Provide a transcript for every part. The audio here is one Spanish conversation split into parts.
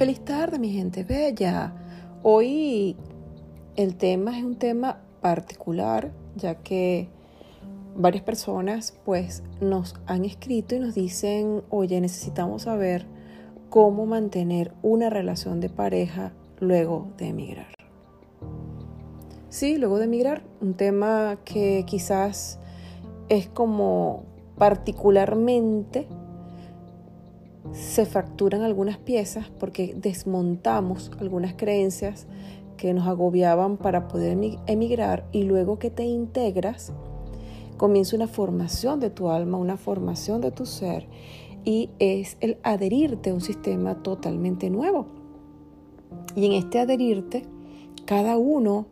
Feliz tarde, mi gente bella. Hoy el tema es un tema particular, ya que varias personas pues nos han escrito y nos dicen, oye, necesitamos saber cómo mantener una relación de pareja luego de emigrar. Sí, luego de emigrar, un tema que quizás es como particularmente se fracturan algunas piezas porque desmontamos algunas creencias que nos agobiaban para poder emigrar y luego que te integras, comienza una formación de tu alma, una formación de tu ser y es el adherirte a un sistema totalmente nuevo. Y en este adherirte, cada uno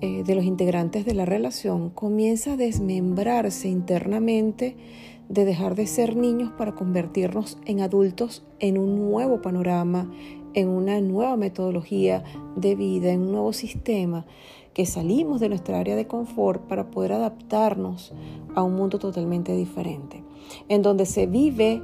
eh, de los integrantes de la relación comienza a desmembrarse internamente de dejar de ser niños para convertirnos en adultos en un nuevo panorama, en una nueva metodología de vida, en un nuevo sistema, que salimos de nuestra área de confort para poder adaptarnos a un mundo totalmente diferente, en donde se vive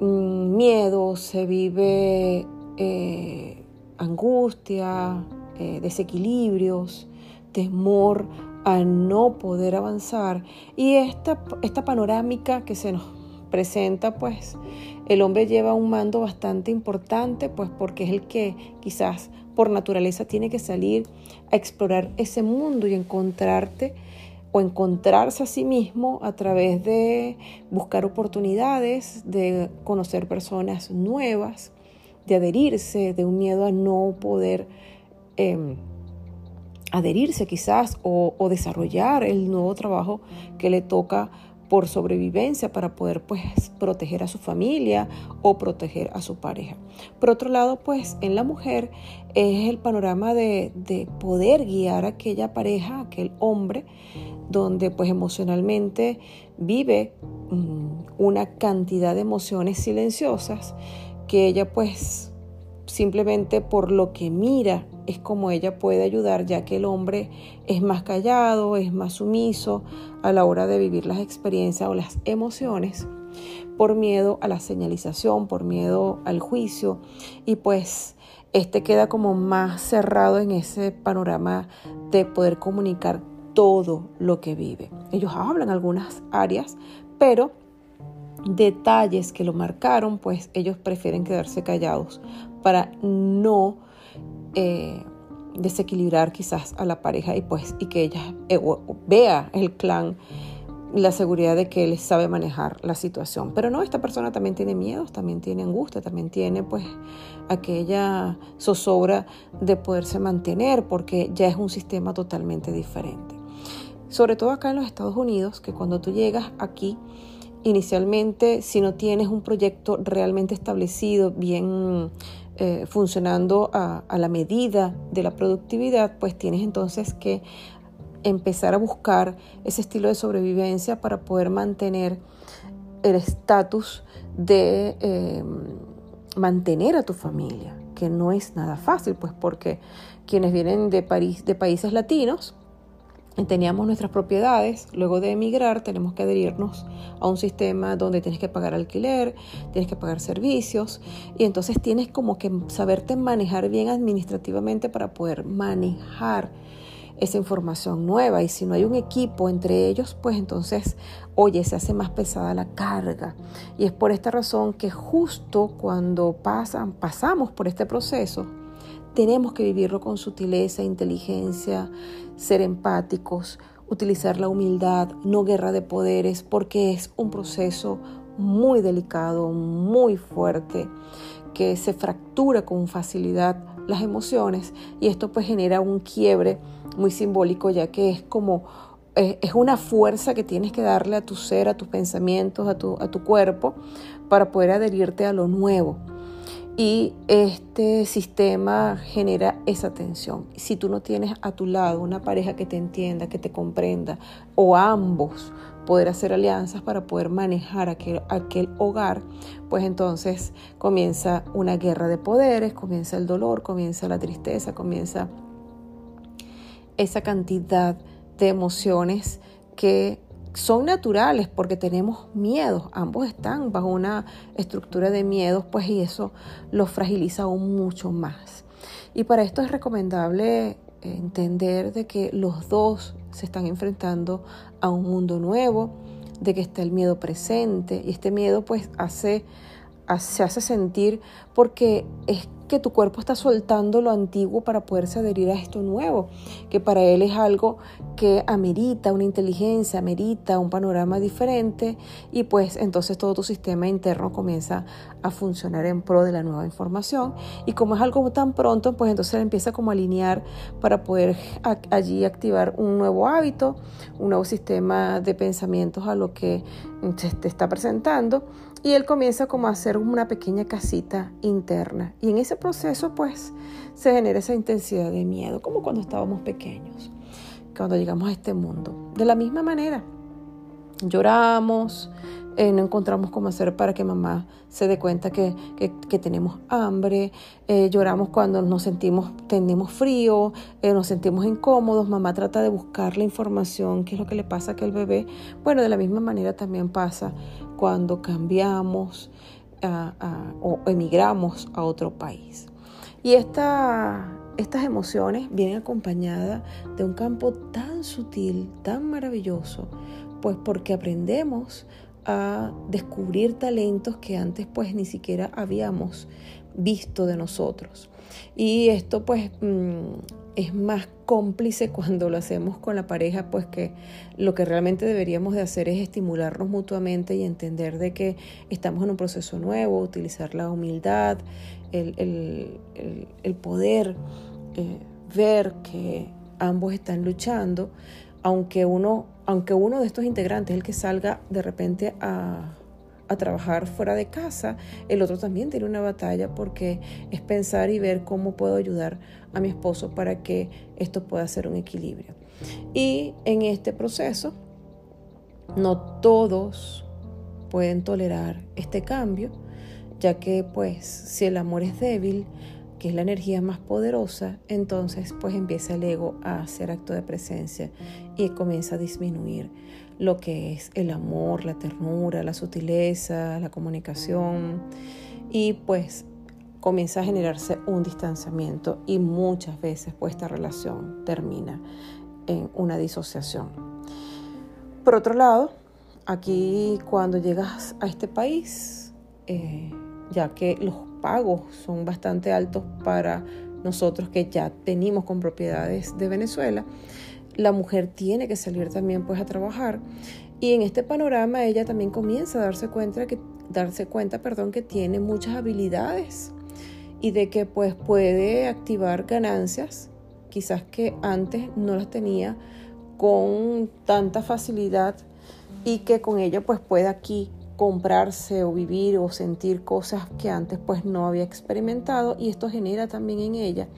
mm, miedo, se vive eh, angustia, eh, desequilibrios, temor a no poder avanzar. Y esta, esta panorámica que se nos presenta, pues el hombre lleva un mando bastante importante, pues porque es el que quizás por naturaleza tiene que salir a explorar ese mundo y encontrarte o encontrarse a sí mismo a través de buscar oportunidades, de conocer personas nuevas, de adherirse, de un miedo a no poder em, adherirse quizás o, desarrollar el nuevo trabajo que le toca por sobrevivencia para poder pues proteger a su familia o proteger a su pareja. Por otro lado, pues en la mujer es el panorama de, poder guiar a aquella pareja, aquel hombre, donde pues emocionalmente vive mm, una cantidad de emociones silenciosas que ella pues simplemente por lo que mira es como ella puede ayudar, ya que el hombre es más callado, es más sumiso a la hora de vivir las experiencias o las emociones, por miedo a la señalización, por miedo al juicio, y pues este queda como más cerrado en ese panorama de poder comunicar todo lo que vive. Ellos hablan algunas áreas, pero detalles que lo marcaron, pues ellos prefieren quedarse callados para no eh, desequilibrar quizás a la pareja y pues y que ella eh, vea el clan la seguridad de que él sabe manejar la situación. Pero no, esta persona también tiene miedos, también tiene angustia, también tiene pues aquella zozobra de poderse mantener porque ya es un sistema totalmente diferente. Sobre todo acá en los Estados Unidos, que cuando tú llegas aquí, inicialmente, si no tienes un proyecto realmente establecido, bien eh, funcionando a, la medida de la productividad, pues tienes entonces que empezar a buscar ese estilo de sobrevivencia para poder mantener el estatus de em, mantener a tu familia, que no es nada fácil, pues porque quienes vienen de, París, de países latinos, teníamos nuestras propiedades, luego de emigrar tenemos que adherirnos a un sistema donde tienes que pagar alquiler, tienes que pagar servicios. Y entonces tienes como que saberte manejar bien administrativamente para poder manejar esa información nueva. Y si no hay un equipo entre ellos, pues entonces, oye, se hace más pesada la carga. Y es por esta razón que justo cuando pasan, pasamos por este proceso, tenemos que vivirlo con sutileza, inteligencia, ser empáticos, utilizar la humildad, no guerra de poderes, porque es un proceso muy delicado, muy fuerte, que se fractura con facilidad las emociones y esto pues genera un quiebre muy simbólico ya que es como es una fuerza que tienes que darle a tu ser, a tus pensamientos, a tu, a tu cuerpo para poder adherirte a lo nuevo. Y este sistema genera esa tensión. Si tú no tienes a tu lado una pareja que te entienda, que te comprenda, o ambos poder hacer alianzas para poder manejar aquel, aquel hogar, pues entonces comienza una guerra de poderes, comienza el dolor, comienza la tristeza, comienza esa cantidad de emociones que son naturales porque tenemos miedos, ambos están bajo una estructura de miedos, pues y eso los fragiliza aún mucho más. Y para esto es recomendable entender de que los dos se están enfrentando a un mundo nuevo, de que está el miedo presente y este miedo pues hace, se hace sentir porque es que tu cuerpo está soltando lo antiguo para poderse adherir a esto nuevo, que para él es algo que amerita una inteligencia, amerita un panorama diferente y pues entonces todo tu sistema interno comienza a funcionar en pro de la nueva información. Y como es algo tan pronto, pues entonces empieza como a alinear para poder allí activar un nuevo hábito, un nuevo sistema de pensamientos a lo que se te está presentando y él comienza como a hacer una pequeña casita interna. Y en ese proceso pues se genera esa intensidad de miedo, como cuando estábamos pequeños, cuando llegamos a este mundo. De la misma manera, lloramos, eh, no encontramos cómo hacer para que mamá se dé cuenta que, tenemos hambre, eh, lloramos cuando nos sentimos, tenemos frío, eh, nos sentimos incómodos, mamá trata de buscar la información, qué es lo que le pasa a aquel bebé. Bueno, de la misma manera también pasa cuando cambiamos o emigramos a otro país. Y estas emociones vienen acompañadas de un campo tan sutil, tan maravilloso, pues porque aprendemos a descubrir talentos que antes pues ni siquiera habíamos visto de nosotros. Y esto pues mm, es más cómplice cuando lo hacemos con la pareja, pues que lo que realmente deberíamos de hacer es estimularnos mutuamente y entender de que estamos en un proceso nuevo, utilizar la humildad, el, poder eh, ver que ambos están luchando, aunque uno, aunque uno de estos integrantes, el que salga de repente a trabajar fuera de casa, el otro también tiene una batalla porque es pensar y ver cómo puedo ayudar a mi esposo para que esto pueda ser un equilibrio. Y en este proceso, no todos pueden tolerar este cambio, ya que pues si el amor es débil, que es la energía más poderosa, entonces pues empieza el ego a hacer acto de presencia y comienza a disminuir lo que es el amor, la ternura, la sutileza, la comunicación y pues comienza a generarse un distanciamiento y muchas veces pues esta relación termina en una disociación. Por otro lado, aquí cuando llegas a este país, eh, ya que los pagos son bastante altos para nosotros que ya tenemos con propiedades de Venezuela, la mujer tiene que salir también pues a trabajar. Y en este panorama ella también comienza a darse cuenta que darse cuenta, perdón, que tiene muchas habilidades y de que pues puede activar ganancias quizás que antes no las tenía con tanta facilidad y que con ella pues puede aquí comprarse o vivir o sentir cosas que antes pues no había experimentado y esto genera también en ella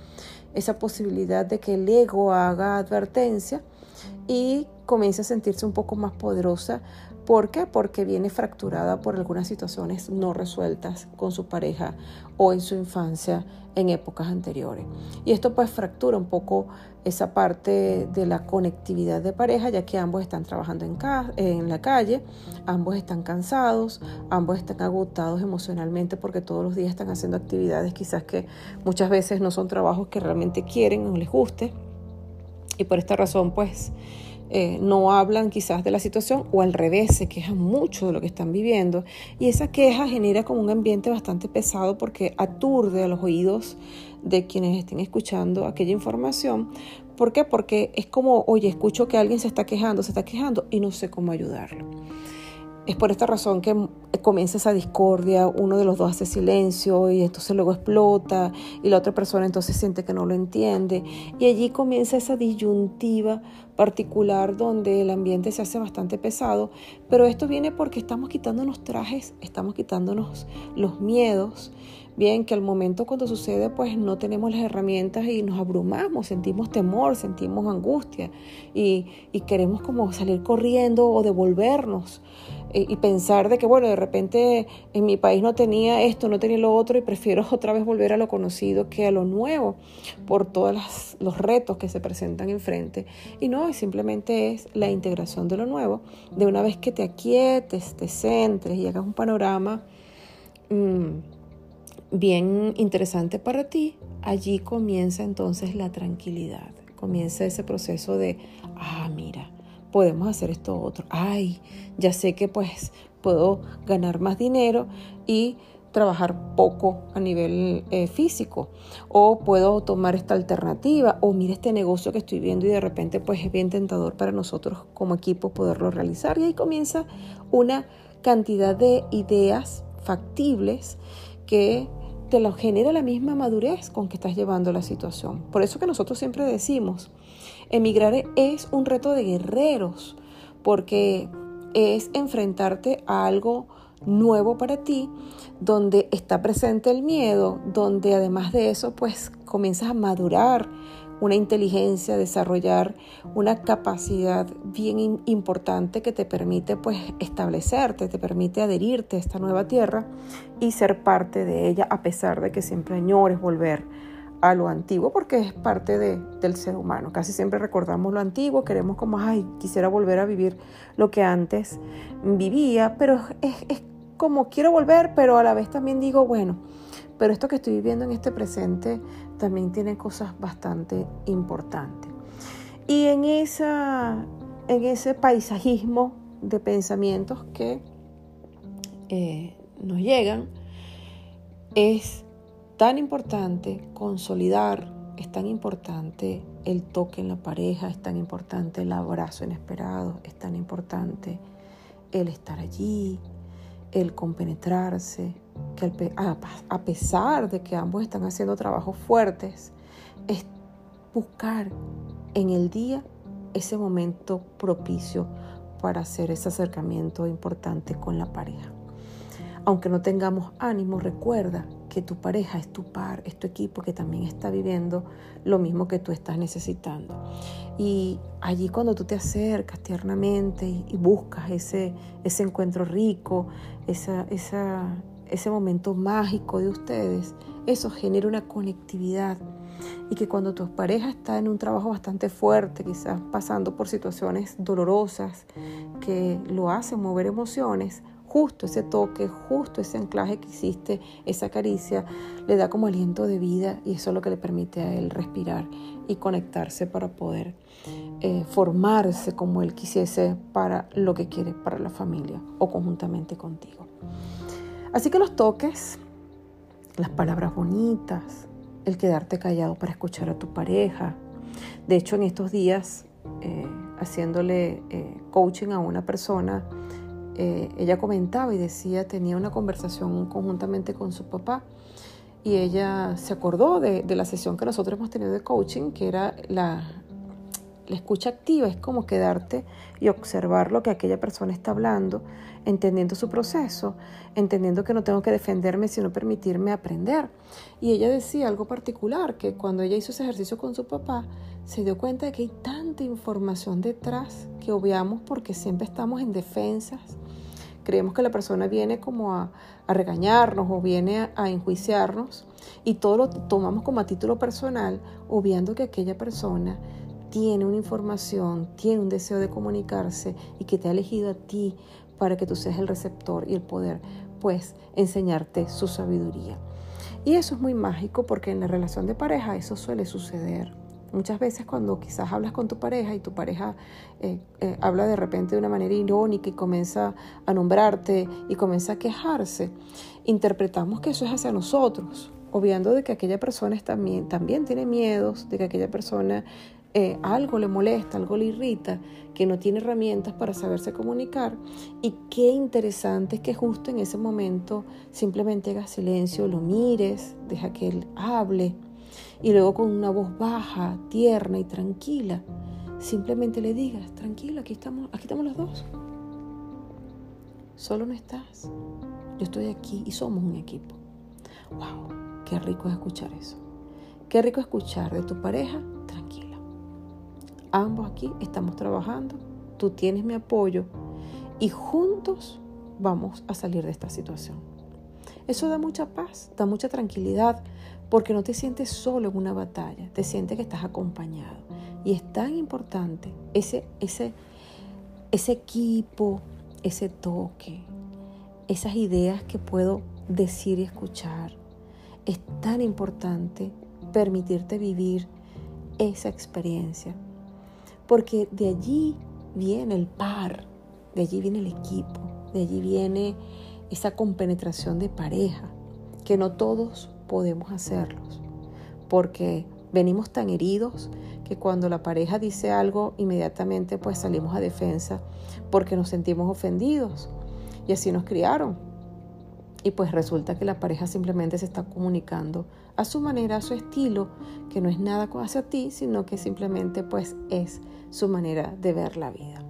esa posibilidad de que el ego haga advertencia y comience a sentirse un poco más poderosa. ¿Por qué? Porque viene fracturada por algunas situaciones no resueltas con su pareja o en su infancia en épocas anteriores. Y esto pues fractura un poco esa parte de la conectividad de pareja, ya que ambos están trabajando en, en la calle, ambos están cansados, ambos están agotados emocionalmente porque todos los días están haciendo actividades quizás que muchas veces no son trabajos que realmente quieren o les guste. Y por esta razón pues eh, no hablan quizás de la situación o al revés, se quejan mucho de lo que están viviendo y esa queja genera como un ambiente bastante pesado porque aturde a los oídos de quienes estén escuchando aquella información. ¿Por qué? Porque es como, oye, escucho que alguien se está quejando, se está quejando y no sé cómo ayudarlo. Es por esta razón que comienza esa discordia, uno de los dos hace silencio y entonces luego explota y la otra persona entonces siente que no lo entiende. Y allí comienza esa disyuntiva particular donde el ambiente se hace bastante pesado, pero esto viene porque estamos quitándonos trajes, estamos quitándonos los miedos bien que al momento cuando sucede pues no tenemos las herramientas y nos abrumamos, sentimos temor, sentimos angustia y, y queremos como salir corriendo o devolvernos y pensar de que, bueno, de repente en mi país no tenía esto, no tenía lo otro y prefiero otra vez volver a lo conocido que a lo nuevo por todos los retos que se presentan enfrente. Y no, simplemente es la integración de lo nuevo. De una vez que te aquietes, te centres y hagas un panorama mm, bien interesante para ti, allí comienza entonces la tranquilidad. Comienza ese proceso de, ah, mira, podemos hacer esto otro. Ay, ya sé que pues puedo ganar más dinero y trabajar poco a nivel eh, físico o puedo tomar esta alternativa o mira este negocio que estoy viendo y de repente pues es bien tentador para nosotros como equipo poderlo realizar y ahí comienza una cantidad de ideas factibles que te lo genera la misma madurez con que estás llevando la situación. Por eso que nosotros siempre decimos, Emigrar es un reto de guerreros porque es enfrentarte a algo nuevo para ti, donde está presente el miedo, donde además de eso pues comienzas a madurar una inteligencia, desarrollar una capacidad bien importante que te permite pues establecerte, te permite adherirte a esta nueva tierra y ser parte de ella a pesar de que siempre añores volver a lo antiguo porque es parte de, del ser humano. Casi siempre recordamos lo antiguo, queremos como, ay, quisiera volver a vivir lo que antes vivía, pero es, es como quiero volver, pero a la vez también digo, bueno, pero esto que estoy viviendo en este presente también tiene cosas bastante importantes. Y en, esa, en ese paisajismo de pensamientos que eh, nos llegan, es tan importante consolidar, es tan importante el toque en la pareja, es tan importante el abrazo inesperado, es tan importante el estar allí, el compenetrarse, que a pesar de que ambos están haciendo trabajos fuertes, es buscar en el día ese momento propicio para hacer ese acercamiento importante con la pareja. Aunque no tengamos ánimo, recuerda que tu pareja es tu par, es tu equipo que también está viviendo lo mismo que tú estás necesitando. Y allí cuando tú te acercas tiernamente y, buscas ese, ese encuentro rico, esa, esa, ese momento mágico de ustedes, eso genera una conectividad. Y que cuando tu pareja está en un trabajo bastante fuerte, quizás pasando por situaciones dolorosas que lo hacen mover emociones, justo ese toque, justo ese anclaje que hiciste, esa caricia, le da como aliento de vida y eso es lo que le permite a él respirar y conectarse para poder eh, formarse como él quisiese para lo que quiere para la familia o conjuntamente contigo. Así que los toques, las palabras bonitas, el quedarte callado para escuchar a tu pareja. De hecho, en estos días, eh, haciéndole eh, coaching a una persona, eh, ella comentaba y decía, tenía una conversación conjuntamente con su papá y ella se acordó de, la sesión que nosotros hemos tenido de coaching, que era la, la escucha activa, es como quedarte y observar lo que aquella persona está hablando, entendiendo su proceso, entendiendo que no tengo que defenderme, sino permitirme aprender. Y ella decía algo particular, que cuando ella hizo ese ejercicio con su papá, se dio cuenta de que hay tanta información detrás que obviamos porque siempre estamos en defensas Creemos que la persona viene como a, regañarnos o viene a, enjuiciarnos y todo lo tomamos como a título personal, obviando que aquella persona tiene una información, tiene un deseo de comunicarse y que te ha elegido a ti para que tú seas el receptor y el poder, pues, enseñarte su sabiduría. Y eso es muy mágico porque en la relación de pareja eso suele suceder. Muchas veces cuando quizás hablas con tu pareja y tu pareja eh, eh, habla de repente de una manera irónica y comienza a nombrarte y comienza a quejarse, interpretamos que eso es hacia nosotros, obviando de que aquella persona también, también tiene miedos, de que aquella persona eh, algo le molesta, algo le irrita, que no tiene herramientas para saberse comunicar. Y qué interesante es que justo en ese momento simplemente hagas silencio, lo mires, deja que él hable y luego con una voz baja, tierna y tranquila, simplemente le digas, tranquilo, aquí estamos, aquí estamos los dos. Solo no estás. Yo estoy aquí y somos un equipo. wow, qué rico es escuchar eso. Qué rico escuchar de tu pareja, tranquila. Ambos aquí estamos trabajando, tú tienes mi apoyo y juntos vamos a salir de esta situación. Eso da mucha paz, da mucha tranquilidad, porque no te sientes solo en una batalla, te sientes que estás acompañado. Y es tan importante ese, ese, ese equipo, ese toque, esas ideas que puedo decir y escuchar. Es tan importante permitirte vivir esa experiencia, porque de allí viene el par, de allí viene el equipo, de allí viene esa compenetración de pareja, que no todos podemos hacerlos, porque venimos tan heridos que cuando la pareja dice algo, inmediatamente pues salimos a defensa porque nos sentimos ofendidos. Y así nos criaron. Y pues resulta que la pareja simplemente se está comunicando a su manera, a su estilo, que no es nada hacia ti, sino que simplemente pues es su manera de ver la vida.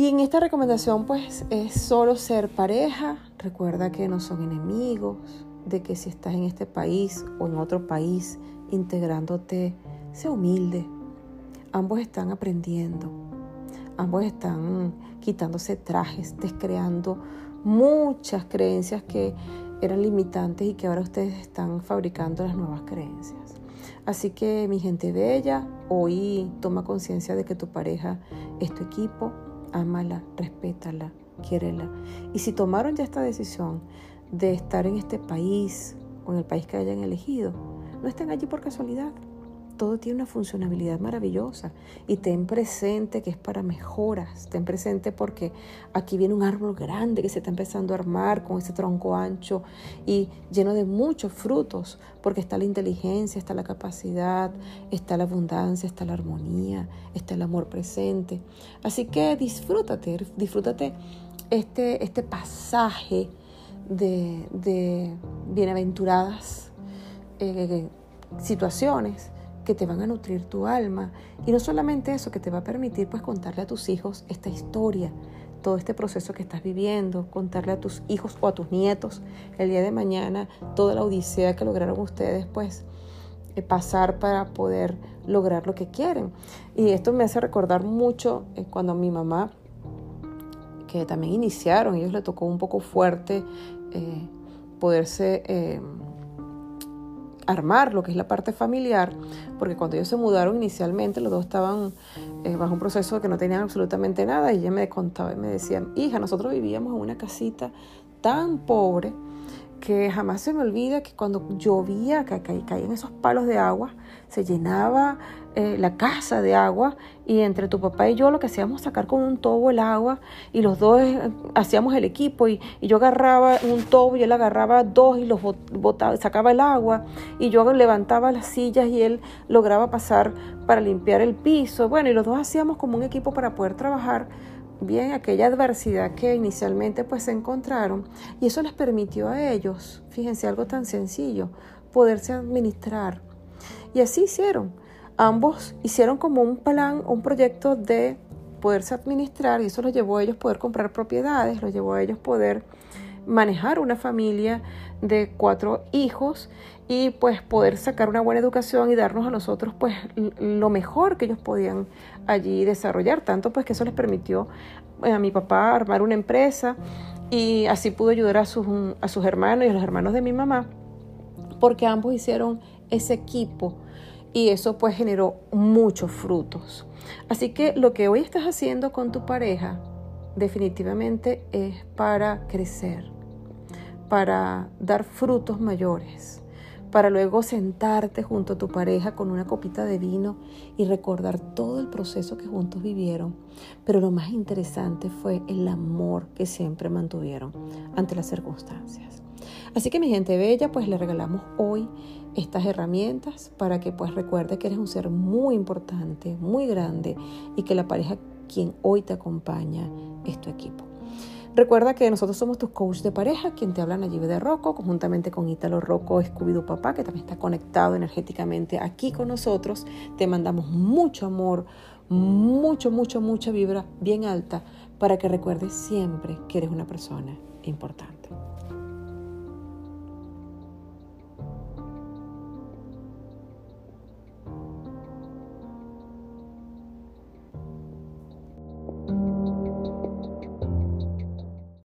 Y en esta recomendación pues es solo ser pareja, recuerda que no son enemigos, de que si estás en este país o en otro país integrándote, sea humilde. Ambos están aprendiendo, ambos están quitándose trajes, descreando muchas creencias que eran limitantes y que ahora ustedes están fabricando las nuevas creencias. Así que mi gente bella, hoy toma conciencia de que tu pareja es tu equipo, ámala, respétala, quiérela. Y si tomaron ya esta decisión de estar en este país o en el país que hayan elegido, no estén allí por casualidad. Todo tiene una funcionalidad maravillosa y ten presente que es para mejoras. Ten presente porque aquí viene un árbol grande que se está empezando a armar con ese tronco ancho y lleno de muchos frutos, porque está la inteligencia, está la capacidad, está la abundancia, está la armonía, está el amor presente. Así que disfrútate, disfrútate este, este pasaje de, bienaventuradas eh, situaciones que te van a nutrir tu alma. Y no solamente eso, que te va a permitir pues contarle a tus hijos esta historia, todo este proceso que estás viviendo, contarle a tus hijos o a tus nietos el día de mañana toda la odisea que lograron ustedes pues eh, pasar para poder lograr lo que quieren. Y esto me hace recordar mucho eh, cuando mi mamá, que también iniciaron, ellos le tocó un poco fuerte eh, poderse eh, armar lo que es la parte familiar, porque cuando ellos se mudaron inicialmente, los dos estaban eh, bajo un proceso que no tenían absolutamente nada, y ella me contaba y me decía, hija, nosotros vivíamos en una casita tan pobre, que jamás se me olvida que cuando llovía, que caían esos palos de agua, se llenaba eh, la casa de agua y entre tu papá y yo lo que hacíamos sacar con un tobo el agua y los dos eh, hacíamos el equipo y, yo agarraba un tobo y él agarraba dos y los botaba, sacaba el agua y yo levantaba las sillas y él lograba pasar para limpiar el piso. Bueno, y los dos hacíamos como un equipo para poder trabajar bien aquella adversidad que inicialmente pues se encontraron y eso les permitió a ellos, fíjense algo tan sencillo, poderse administrar. Y así hicieron. Ambos hicieron como un plan, un proyecto de poderse administrar y eso los llevó a ellos poder comprar propiedades, los llevó a ellos poder manejar una familia de cuatro hijos y pues poder sacar una buena educación y darnos a nosotros pues lo mejor que ellos podían allí desarrollar, tanto pues que eso les permitió eh, a mi papá armar una empresa y así pudo ayudar a sus, a sus hermanos y a los hermanos de mi mamá, porque ambos hicieron ese equipo y eso pues generó muchos frutos. Así que lo que hoy estás haciendo con tu pareja definitivamente es para crecer, para dar frutos mayores, para luego sentarte junto a tu pareja con una copita de vino y recordar todo el proceso que juntos vivieron. Pero lo más interesante fue el amor que siempre mantuvieron ante las circunstancias. Así que mi gente bella, pues le regalamos hoy estas herramientas para que pues recuerde que eres un ser muy importante, muy grande y que la pareja quien hoy te acompaña es tu equipo. Recuerda que nosotros somos tus coaches de pareja, quien te hablan allí de Rocco, conjuntamente con Ítalo Rocco, Scooby Papá, que también está conectado energéticamente aquí con nosotros. Te mandamos mucho amor, mucho, mucho, mucha vibra bien alta para que recuerdes siempre que eres una persona importante.